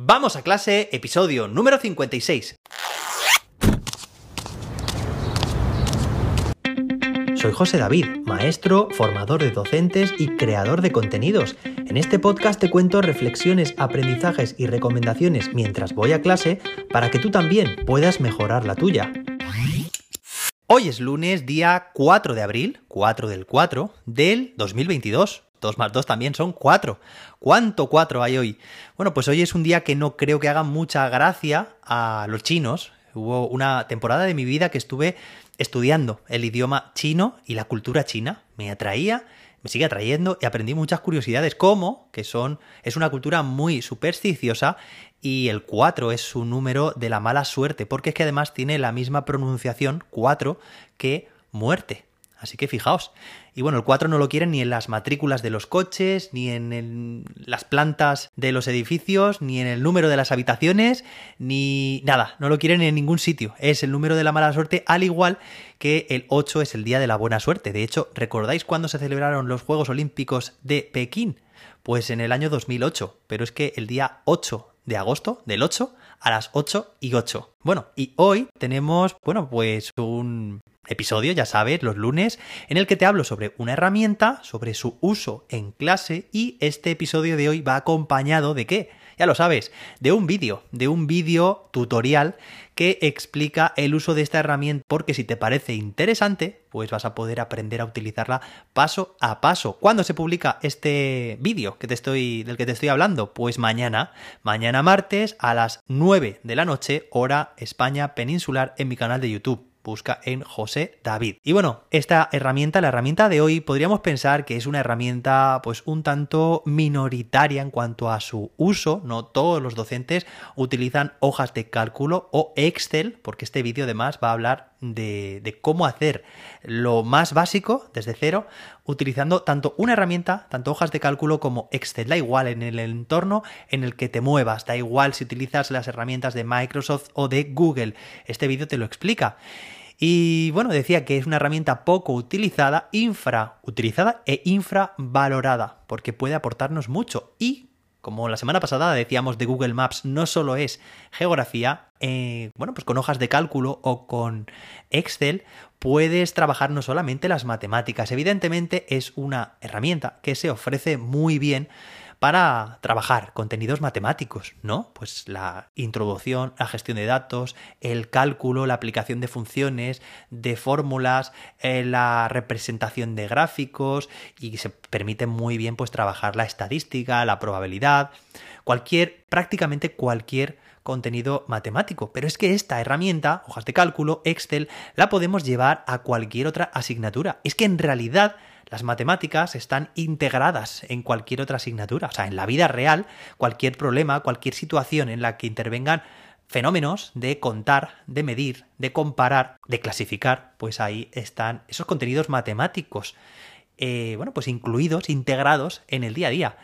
Vamos a clase, episodio número 56. Soy José David, maestro, formador de docentes y creador de contenidos. En este podcast te cuento reflexiones, aprendizajes y recomendaciones mientras voy a clase para que tú también puedas mejorar la tuya. Hoy es lunes, día 4 de abril, 4 del 4 del 2022. 2 más 2 también son 4. ¿Cuánto 4 hay hoy? Bueno, pues hoy es un día que no creo que haga mucha gracia a los chinos. Hubo una temporada de mi vida que estuve estudiando el idioma chino y la cultura china. Me atraía, me sigue atrayendo y aprendí muchas curiosidades, como que son es una cultura muy supersticiosa y el 4 es su número de la mala suerte, porque es que además tiene la misma pronunciación 4 que muerte. Así que fijaos. Y bueno, el 4 no lo quieren ni en las matrículas de los coches, ni en las plantas de los edificios, ni en el número de las habitaciones, ni nada. No lo quieren en ningún sitio. Es el número de la mala suerte, al igual que el 8 es el día de la buena suerte. De hecho, ¿recordáis cuándo se celebraron los Juegos Olímpicos de Pekín? Pues en el año 2008. Pero es que el día 8 de agosto, del 8, a las 8 y 8. Bueno, y hoy tenemos, bueno, pues un episodio, ya sabes, los lunes, en el que te hablo sobre una herramienta, sobre su uso en clase y este episodio de hoy va acompañado de qué? Ya lo sabes, de un vídeo, de un vídeo tutorial que explica el uso de esta herramienta porque si te parece interesante, pues vas a poder aprender a utilizarla paso a paso. ¿Cuándo se publica este vídeo que te estoy del que te estoy hablando? Pues mañana, mañana martes a las 9 de la noche, hora España peninsular en mi canal de YouTube busca en José David. Y bueno, esta herramienta, la herramienta de hoy, podríamos pensar que es una herramienta pues un tanto minoritaria en cuanto a su uso, no todos los docentes utilizan hojas de cálculo o Excel, porque este vídeo además va a hablar de, de, cómo hacer lo más básico desde cero, utilizando tanto una herramienta, tanto hojas de cálculo como Excel. Da igual en el entorno en el que te muevas, da igual si utilizas las herramientas de Microsoft o de Google. Este vídeo te lo explica. Y bueno, decía que es una herramienta poco utilizada, infrautilizada e infravalorada, porque puede aportarnos mucho. Y como la semana pasada decíamos de Google Maps, no solo es geografía, eh, bueno, pues con hojas de cálculo o con Excel puedes trabajar no solamente las matemáticas. Evidentemente es una herramienta que se ofrece muy bien para trabajar contenidos matemáticos, ¿no? Pues la introducción, la gestión de datos, el cálculo, la aplicación de funciones, de fórmulas, eh, la representación de gráficos y se permite muy bien pues trabajar la estadística, la probabilidad, cualquier, prácticamente cualquier contenido matemático. Pero es que esta herramienta, hojas de cálculo, Excel, la podemos llevar a cualquier otra asignatura. Es que en realidad las matemáticas están integradas en cualquier otra asignatura. O sea, en la vida real, cualquier problema, cualquier situación en la que intervengan fenómenos de contar, de medir, de comparar, de clasificar, pues ahí están esos contenidos matemáticos, eh, bueno, pues incluidos, integrados en el día a día.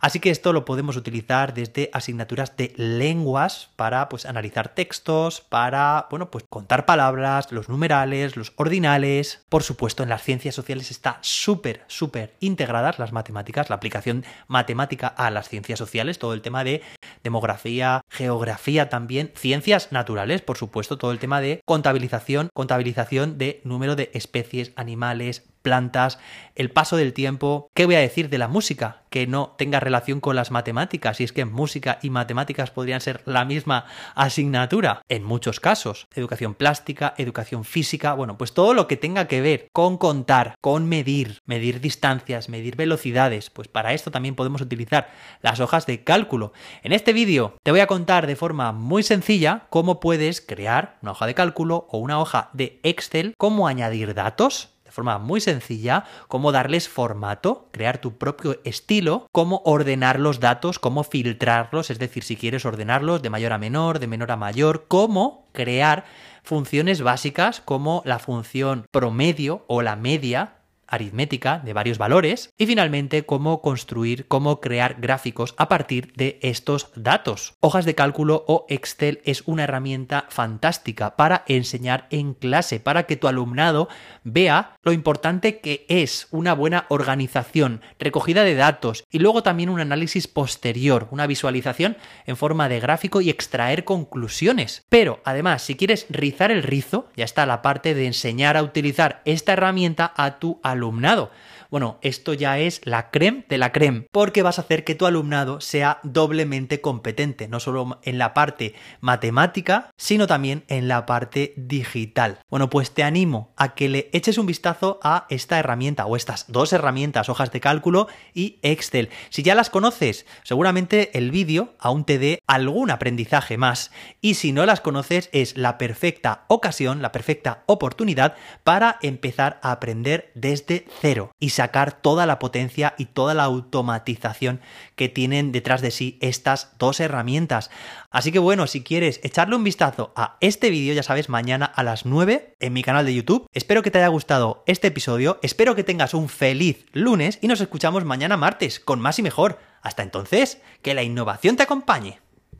Así que esto lo podemos utilizar desde asignaturas de lenguas para pues analizar textos, para bueno, pues contar palabras, los numerales, los ordinales. Por supuesto, en las ciencias sociales está súper súper integradas las matemáticas, la aplicación matemática a las ciencias sociales, todo el tema de demografía, geografía también, ciencias naturales, por supuesto, todo el tema de contabilización, contabilización de número de especies, animales, plantas, el paso del tiempo. ¿Qué voy a decir de la música? Que no tenga relación con las matemáticas, y es que música y matemáticas podrían ser la misma asignatura en muchos casos. Educación plástica, educación física, bueno, pues todo lo que tenga que ver con contar, con medir, medir distancias, medir velocidades, pues para esto también podemos utilizar las hojas de cálculo. En este vídeo te voy a contar de forma muy sencilla cómo puedes crear una hoja de cálculo o una hoja de Excel, cómo añadir datos forma muy sencilla, cómo darles formato, crear tu propio estilo, cómo ordenar los datos, cómo filtrarlos, es decir, si quieres ordenarlos de mayor a menor, de menor a mayor, cómo crear funciones básicas como la función promedio o la media aritmética de varios valores y finalmente cómo construir, cómo crear gráficos a partir de estos datos. Hojas de cálculo o Excel es una herramienta fantástica para enseñar en clase, para que tu alumnado vea lo importante que es una buena organización, recogida de datos y luego también un análisis posterior, una visualización en forma de gráfico y extraer conclusiones. Pero además, si quieres rizar el rizo, ya está la parte de enseñar a utilizar esta herramienta a tu alumnado. Bueno, esto ya es la creme de la creme, porque vas a hacer que tu alumnado sea doblemente competente, no solo en la parte matemática, sino también en la parte digital. Bueno, pues te animo a que le eches un vistazo a esta herramienta o estas dos herramientas, hojas de cálculo y Excel. Si ya las conoces, seguramente el vídeo aún te dé algún aprendizaje más. Y si no las conoces, es la perfecta ocasión, la perfecta oportunidad para empezar a aprender desde cero. Y sacar toda la potencia y toda la automatización que tienen detrás de sí estas dos herramientas. Así que bueno, si quieres echarle un vistazo a este vídeo, ya sabes, mañana a las 9 en mi canal de YouTube. Espero que te haya gustado este episodio, espero que tengas un feliz lunes y nos escuchamos mañana martes con más y mejor. Hasta entonces, que la innovación te acompañe.